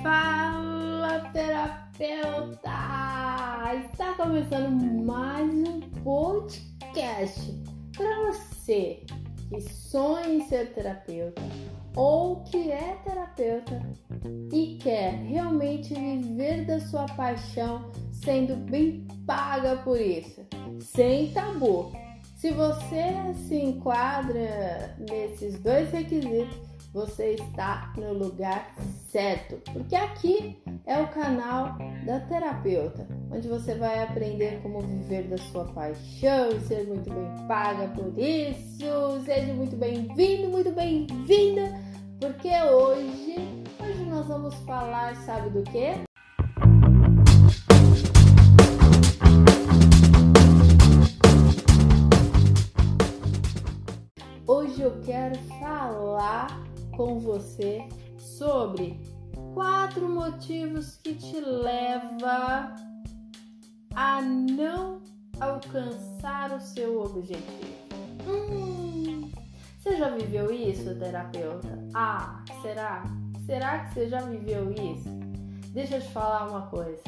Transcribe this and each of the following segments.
Fala, terapeuta! Está começando mais um podcast para você que sonha em ser terapeuta ou que é terapeuta e quer realmente viver da sua paixão sendo bem paga por isso, sem tabu. Se você se enquadra nesses dois requisitos, você está no lugar certo, porque aqui é o canal da terapeuta, onde você vai aprender como viver da sua paixão e ser muito bem paga por isso. Seja muito bem-vindo, muito bem-vinda, porque hoje, hoje nós vamos falar, sabe do que? Quero falar com você sobre quatro motivos que te leva a não alcançar o seu objetivo. Hum, você já viveu isso, terapeuta? Ah, será? Será que você já viveu isso? Deixa eu te falar uma coisa.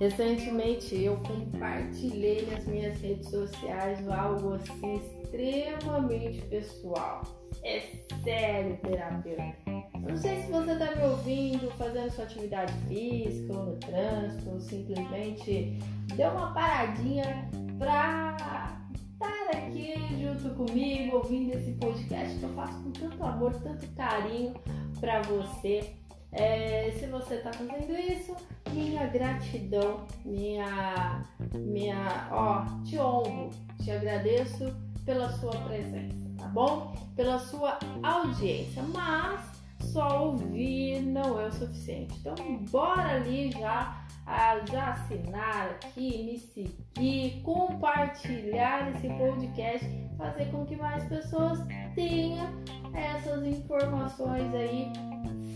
Recentemente eu compartilhei nas minhas redes sociais algo assim extremamente pessoal. É sério, terapeuta. Não sei se você está me ouvindo fazendo sua atividade física ou no trânsito, ou simplesmente deu uma paradinha para estar aqui junto comigo, ouvindo esse podcast que eu faço com tanto amor, tanto carinho para você. É, se você está fazendo isso, minha gratidão, minha, minha, ó, te honro, te agradeço pela sua presença, tá bom? Pela sua audiência, mas só ouvir não é o suficiente. Então, bora ali já, já assinar aqui, me seguir, compartilhar esse podcast, fazer com que mais pessoas tenham essas informações aí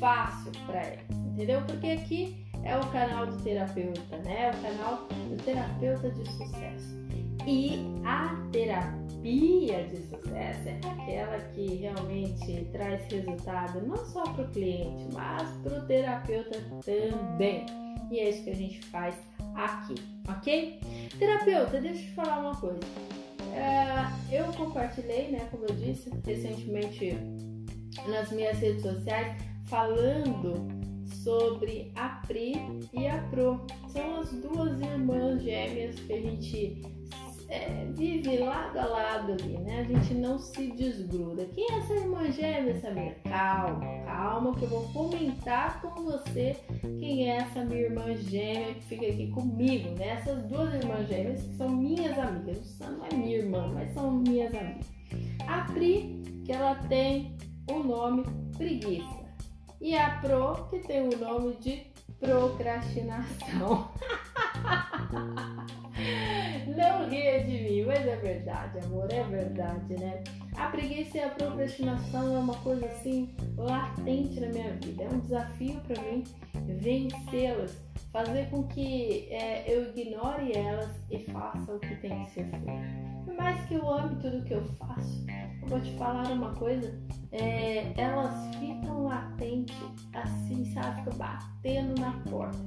fácil para elas, entendeu? Porque aqui é o canal do terapeuta, né? É o canal do terapeuta de sucesso. E a terapia de sucesso é aquela que realmente traz resultado não só para o cliente, mas para o terapeuta também. E é isso que a gente faz aqui, ok? Terapeuta, deixa eu te falar uma coisa. É, eu compartilhei, né, como eu disse, recentemente nas minhas redes sociais, falando sobre a Pri e a Pro. São as duas irmãs gêmeas que a gente é, vive lado a lado ali, né? A gente não se desgruda. Quem é essa irmã gêmea, Samir? Calma, calma, que eu vou comentar com você quem é essa minha irmã gêmea que fica aqui comigo, né? Essas duas irmãs gêmeas que são minhas amigas. Não é minha irmã, mas são minhas amigas. A Pri, que ela tem o nome preguiça e a Pro, que tem o nome de procrastinação. Não ria de mim, mas é verdade, amor, é verdade, né? A preguiça e a procrastinação é uma coisa assim latente na minha vida. É um desafio para mim vencê-las, fazer com que é, eu ignore elas e faça o que tem que ser feito. Por mais que eu ame tudo que eu faço, eu vou te falar uma coisa: é, elas ficam latentes, assim, sabe? Ficam batendo na porta.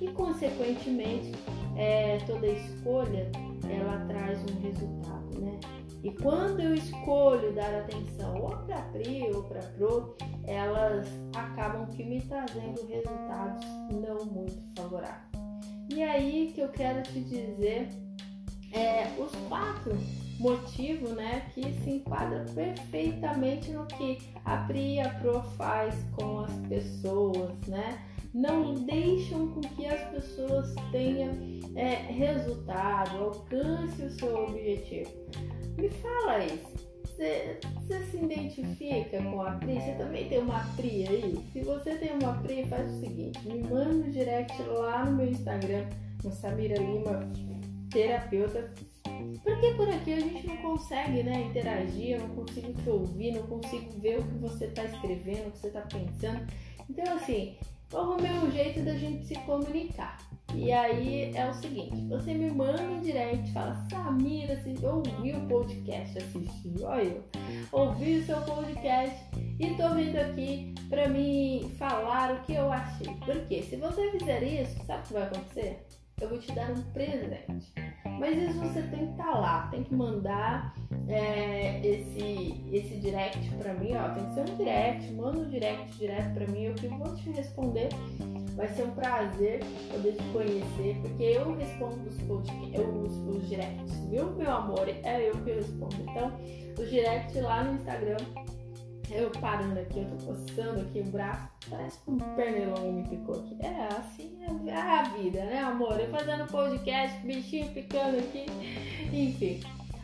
E, consequentemente, é, toda escolha ela traz um resultado, né? E quando eu escolho dar atenção ou para Pri ou para Pro, elas acabam que me trazendo resultados não muito favoráveis. E aí que eu quero te dizer é, os quatro motivos né, que se enquadram perfeitamente no que a Pri e a Pro faz com as pessoas, né? Não deixam com que as pessoas tenham é, resultado, alcance o seu objetivo. Me fala aí, você, se identifica com a Pri? Você também tem uma Pri aí? Se você tem uma Pri, faz o seguinte, me manda um direct lá no meu Instagram, no Samira Lima terapeuta. Porque por aqui a gente não consegue né, interagir, eu não consigo te ouvir, não consigo ver o que você está escrevendo, o que você está pensando. Então, assim, arrumei um jeito da gente se comunicar. E aí é o seguinte, você me manda um direct, fala, Samira, eu ouvi o podcast, assisti, olha eu, ouvi o seu podcast e tô vindo aqui pra me falar o que eu achei. Porque se você fizer isso, sabe o que vai acontecer? Eu vou te dar um presente. Mas isso você tem que estar tá lá, tem que mandar é, esse, esse direct pra mim, ó. Tem que ser um direct, manda um direct direto pra mim, eu que vou te responder. Vai ser um prazer poder te conhecer, porque eu respondo os, podcast, os, os directs, viu, meu amor? É eu que respondo. Então, os directs lá no Instagram eu parando aqui, eu tô coçando aqui o braço, parece que um pernilongo me ficou aqui. É, assim é a vida, né, amor? Eu fazendo podcast, bichinho picando aqui, enfim.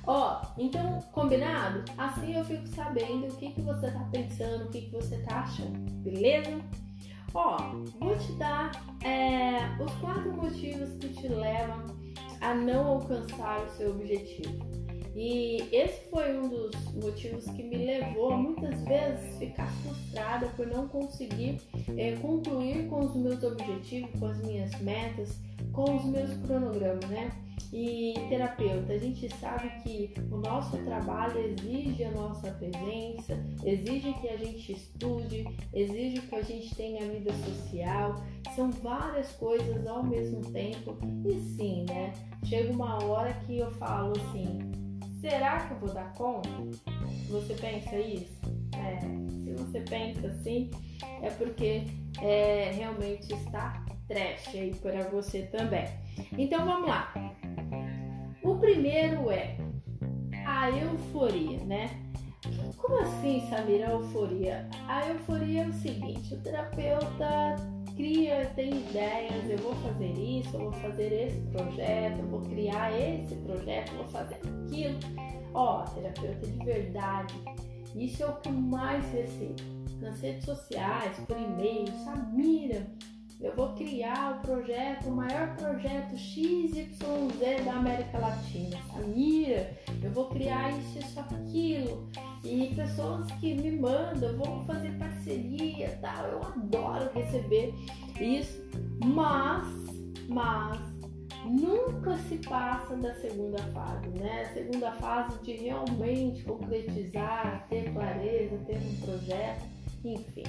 Ó, então, combinado? Assim eu fico sabendo o que, que você tá pensando, o que, que você tá achando, beleza? Ó, vou te dar é, os quatro motivos que te levam a não alcançar o seu objetivo. E esse foi um dos motivos que me levou a muitas vezes ficar frustrada por não conseguir é, concluir com os meus objetivos, com as minhas metas, com os meus cronogramas, né? E terapeuta, a gente sabe que o nosso trabalho exige a nossa presença, exige que a gente estude, exige que a gente tenha vida social, são várias coisas ao mesmo tempo. E sim, né? Chega uma hora que eu falo assim, será que eu vou dar conta? Você pensa isso? É, se você pensa assim, é porque é, realmente está trash aí para você também. Então vamos lá. Primeiro é a euforia, né? Como assim, Samira, a euforia? A euforia é o seguinte: o terapeuta cria, tem ideias, eu vou fazer isso, eu vou fazer esse projeto, eu vou criar esse projeto, eu vou fazer aquilo. Ó, terapeuta de verdade, isso é o que mais recebo. Nas redes sociais, por e-mail, Samira, eu vou criar o projeto, o maior projeto XYZ da América Latina. Samira, eu vou criar isso, isso, aquilo. E pessoas que me mandam, vamos fazer parceria, tal. Eu adoro receber isso, mas, mas nunca se passa da segunda fase, né? A segunda fase de realmente concretizar, ter clareza, ter um projeto enfim.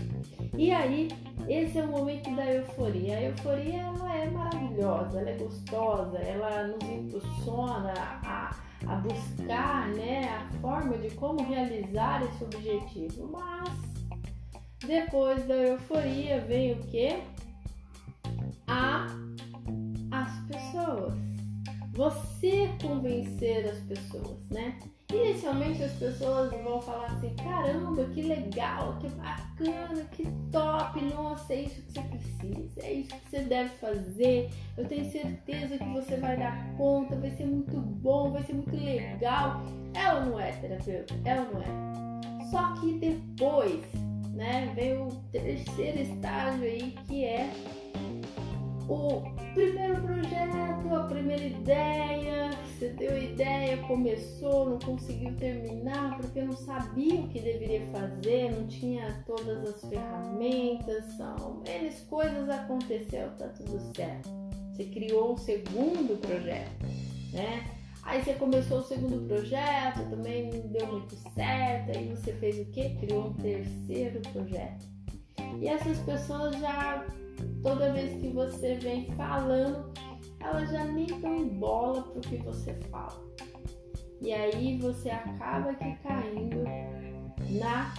E aí, esse é o momento da euforia. A euforia ela é maravilhosa, ela é gostosa, ela nos impulsiona a, a buscar né, a forma de como realizar esse objetivo. Mas depois da euforia vem o que? A as pessoas. Você convencer as pessoas, né? Inicialmente as pessoas vão falar assim: caramba, que legal, que bacana, que top, nossa, é isso que você precisa, é isso que você deve fazer. Eu tenho certeza que você vai dar conta, vai ser muito bom, vai ser muito legal. Ela não é terapeuta, ela não é. Só que depois, né, vem o terceiro estágio aí que é o primeiro projeto, a primeira ideia, você deu ideia, começou, não conseguiu terminar porque não sabia o que deveria fazer, não tinha todas as ferramentas, são menos coisas aconteceu, tá tudo certo. Você criou um segundo projeto, né? Aí você começou o segundo projeto, também não deu muito certo, aí você fez o quê? Criou um terceiro projeto. E essas pessoas já toda vez que você vem falando, elas já nem dão bola pro que você fala. E aí você acaba aqui caindo na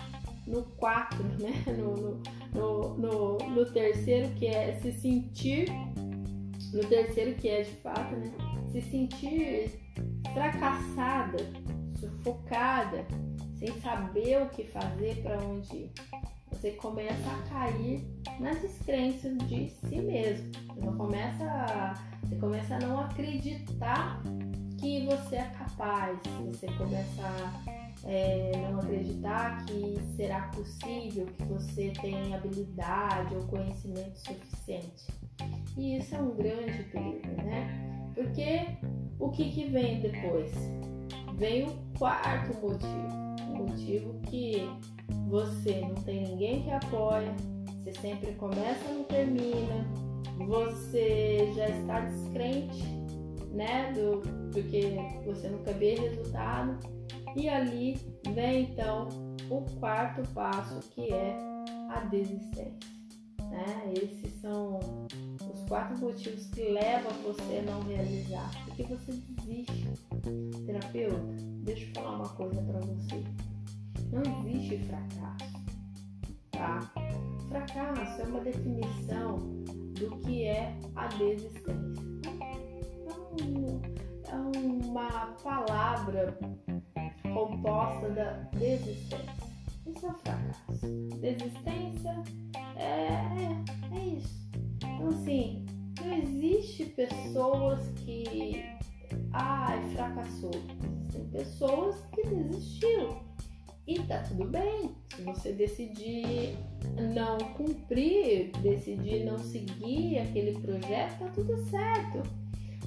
no 4, né? No, no, no, no, terceiro que é se sentir, no terceiro que é de fato, né? Se sentir fracassada, sufocada, sem saber o que fazer, para onde ir você começa a cair nas descrenças de si mesmo. Você começa a, você começa a não acreditar que você é capaz. Você começa a é, não acreditar que será possível, que você tem habilidade ou conhecimento suficiente. E isso é um grande perigo, né? Porque o que, que vem depois? Vem o quarto motivo. O motivo que você não tem ninguém que apoia, você sempre começa e não termina, você já está descrente, né? Do, porque você nunca vê resultado. E ali vem então o quarto passo que é a desistência. Né? Esses são quatro motivos que levam você a não realizar. Porque você desiste. Terapeuta, deixa eu falar uma coisa para você. Não existe fracasso. Tá? Fracasso é uma definição do que é a desistência. É, uma palavra composta da desistência. Isso é fracasso. Desistência é, é, é isso. Então, assim, não existe pessoas que. Ai, fracassou. Existem pessoas que desistiram. E tá tudo bem. Se você decidir não cumprir, decidir não seguir aquele projeto, tá tudo certo.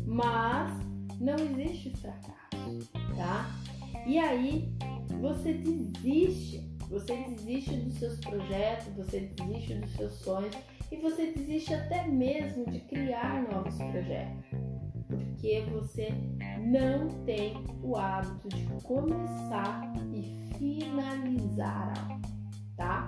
Mas não existe fracasso, tá? E aí você desiste você desiste dos seus projetos, você desiste dos seus sonhos e você desiste até mesmo de criar novos projetos. Porque você não tem o hábito de começar e finalizar algo, tá?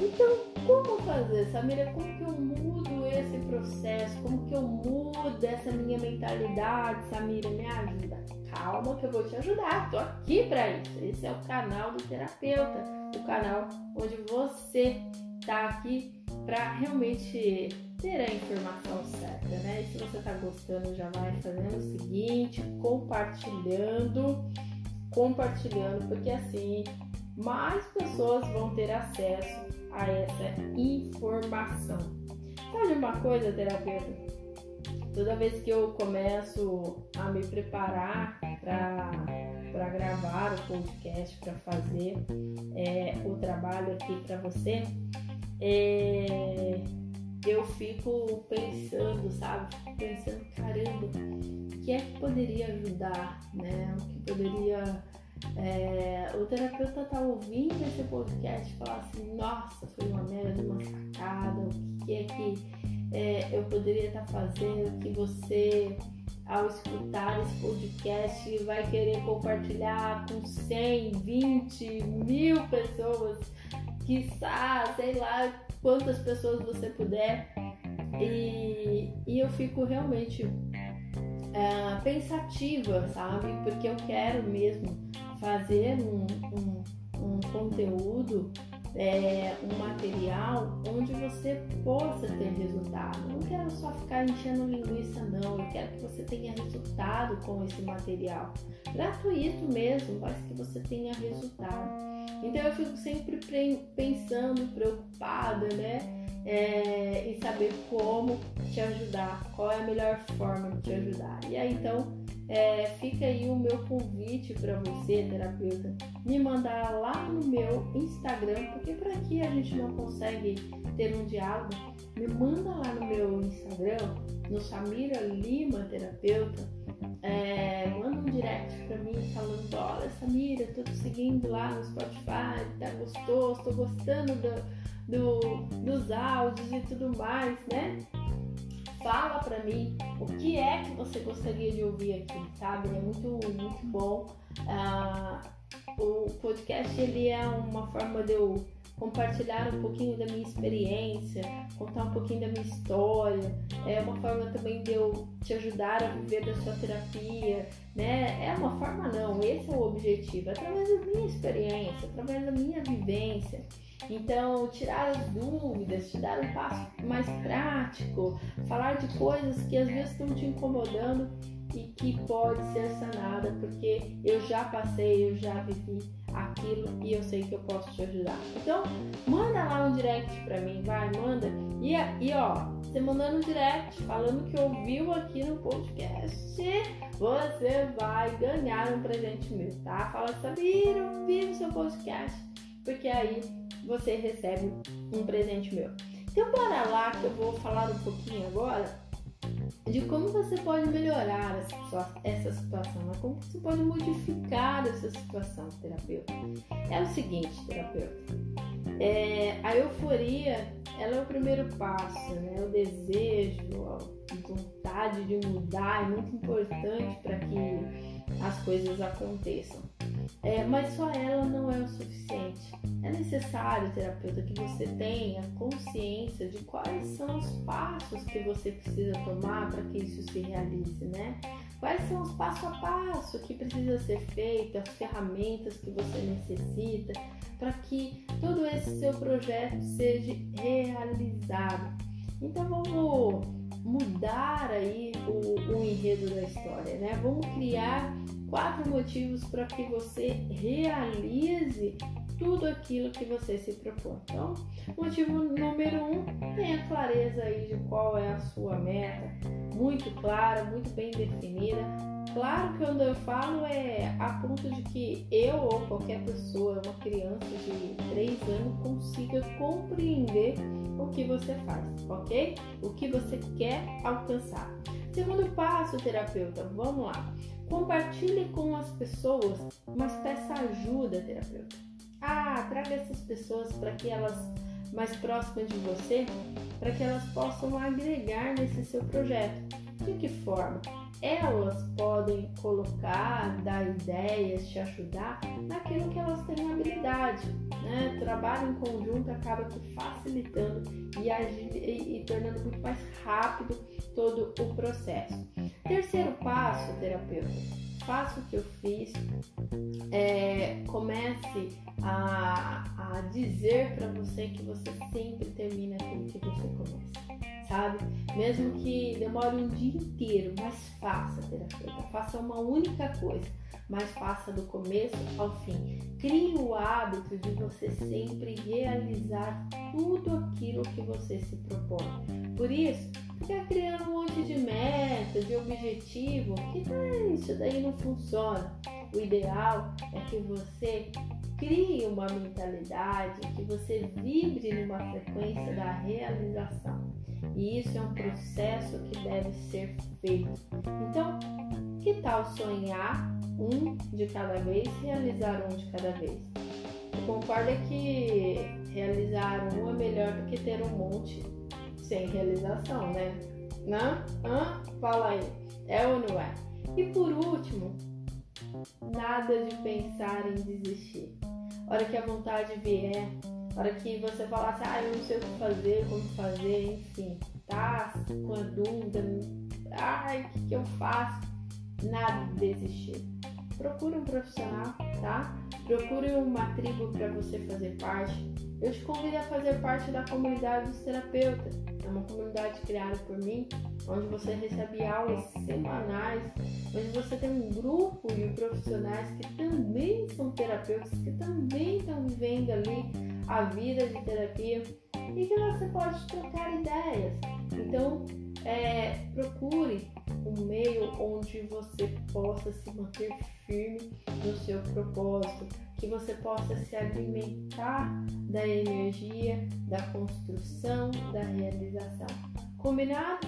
Então, como fazer, Samira? Como que eu mudo esse processo? Como que eu mudo essa minha mentalidade, Samira? Me ajuda calma que eu vou te ajudar. Tô aqui para isso. Esse é o canal do terapeuta, o canal onde você tá aqui para realmente ter a informação certa, né? E se você tá gostando, já vai fazendo o seguinte, compartilhando, compartilhando, porque assim mais pessoas vão ter acesso a essa informação. Sabe uma coisa, terapeuta? Toda vez que eu começo a me preparar para gravar o podcast, para fazer é, o trabalho aqui para você, é, eu fico pensando, sabe? Fico pensando, caramba, o que é que poderia ajudar, né? O que poderia. É, o terapeuta tá ouvindo esse podcast e falar assim, nossa, foi uma merda, uma sacada, o que é que é, eu poderia estar fazendo que você, ao escutar esse podcast, vai querer compartilhar com 100, 20 mil pessoas, quiçá, sei lá quantas pessoas você puder. E, e eu fico realmente é, pensativa, sabe? Porque eu quero mesmo fazer um, um, um conteúdo é, um material onde você possa ter resultado. Não quero só ficar enchendo linguiça, não. Eu quero que você tenha resultado com esse material. Gratuito mesmo, mas que você tenha resultado. Então eu fico sempre pensando, preocupada, né? É, em saber como te ajudar, qual é a melhor forma de te ajudar. E aí então é, fica aí o meu convite para você, terapeuta, me mandar lá no meu Instagram, porque por aqui a gente não consegue ter um diálogo. Me manda lá no meu Instagram, no Samira Lima Terapeuta, é, manda um direct para mim falando: Olha, Samira, tô te seguindo lá no Spotify, tá gostoso, tô gostando do, do, dos áudios e tudo mais, né? fala para mim o que é que você gostaria de ouvir aqui, sabe? É muito, muito bom. Uh, o podcast ele é uma forma de eu compartilhar um pouquinho da minha experiência, contar um pouquinho da minha história. É uma forma também de eu te ajudar a viver da sua terapia, né? É uma forma não, esse é o objetivo, através da minha experiência, através da minha vivência. Então, tirar as dúvidas, te dar um passo mais prático, falar de coisas que às vezes estão te incomodando e que pode ser sanada, porque eu já passei, eu já vivi aquilo e eu sei que eu posso te ajudar. Então, manda lá um direct pra mim, vai, manda. E, e ó, você mandando um direct falando que ouviu aqui no podcast, você vai ganhar um presente meu, tá? Fala, Sabira, ouvi o seu podcast, porque aí você recebe um presente meu. Então bora lá que eu vou falar um pouquinho agora de como você pode melhorar essa situação, né? como você pode modificar essa situação, terapeuta. É o seguinte, terapeuta, É, a euforia, ela é o primeiro passo, né? O desejo, a vontade de mudar é muito importante para que as coisas aconteçam. É, mas só ela não é o suficiente. É necessário, terapeuta, que você tenha consciência de quais são os passos que você precisa tomar para que isso se realize, né? Quais são os passo a passo que precisa ser feito, as ferramentas que você necessita para que todo esse seu projeto seja realizado. Então vamos mudar aí o, o enredo da história, né? Vamos criar quatro motivos para que você realize tudo aquilo que você se propõe. Então, motivo número um, tenha clareza aí de qual é a sua meta, muito clara, muito bem definida. Claro que quando eu falo é a ponto de que eu ou qualquer pessoa, uma criança de 3 anos, consiga compreender o que você faz, ok? O que você quer alcançar. Segundo passo, terapeuta, vamos lá. Compartilhe com as pessoas, mas peça ajuda, terapeuta. Ah, traga essas pessoas para que elas mais próximas de você, para que elas possam agregar nesse seu projeto. De que forma? Elas podem colocar, dar ideias, te ajudar naquilo que elas têm habilidade. Né? Trabalho em conjunto acaba que facilitando e, e, e tornando muito mais rápido todo o processo. Terceiro passo, terapeuta, faça o que eu fiz, é, comece a, a dizer para você que você sempre termina aquilo que você começa, sabe? Mesmo que demore um dia inteiro, mas faça, terapeuta, faça uma única coisa, mas faça do começo ao fim. Crie o hábito de você sempre realizar tudo aquilo que você se propõe. Por isso, ficar criando um monte de meta, de objetivo, que ah, isso daí não funciona. O ideal é que você crie uma mentalidade, que você vibre numa frequência da realização. E isso é um processo que deve ser feito. Então, que tal sonhar um de cada vez, realizar um de cada vez? Eu concordo que realizar um é melhor do que ter um monte sem realização, né? Não? Hã? Fala aí. É ou não é? E por último, nada de pensar em desistir. Hora que a vontade vier, hora que você falar ah, eu não sei o que fazer, como fazer, enfim, tá com a dúvida, ai, o que, que eu faço? Nada de desistir. Procure um profissional, tá? Procure uma tribo para você fazer parte. Eu te convido a fazer parte da comunidade dos terapeutas é uma comunidade criada por mim, onde você recebe aulas semanais, onde você tem um grupo de profissionais que também são terapeutas, que também estão vivendo ali a vida de terapia e que você pode trocar ideias. Então, é, procure um meio onde você possa se manter firme no seu propósito, que você possa se alimentar da energia, da construção, da realização. Combinado?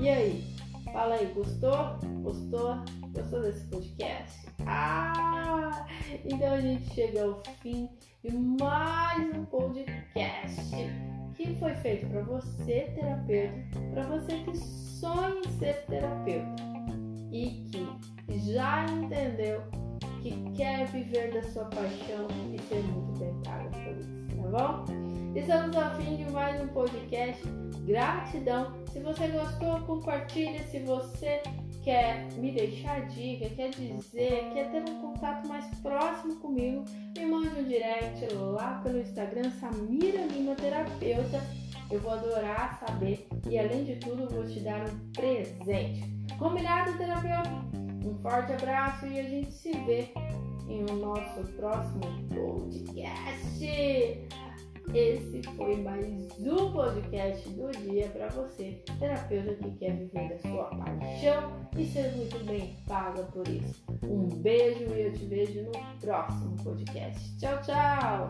E aí? Fala aí, gostou? Gostou? Gostou desse podcast? Ah! Então a gente chega ao fim de mais um podcast que foi feito para você, terapeuta, para você que sonha em ser terapeuta e que já entendeu que quer viver da sua paixão e ser muito bem paga por isso, tá bom? Estamos ao fim de mais um podcast. Gratidão. Se você gostou, compartilhe. Se você quer me deixar dica, quer dizer, quer ter um contato mais próximo comigo, me mande um direct lá pelo Instagram Samira Lima Terapeuta. Eu vou adorar saber e além de tudo vou te dar um presente. Combinado, terapeuta? Um forte abraço e a gente se vê em o nosso próximo podcast. Esse foi mais um podcast do dia para você, terapeuta que quer viver da sua paixão e ser muito bem paga por isso. Um beijo e eu te vejo no próximo podcast. Tchau, tchau!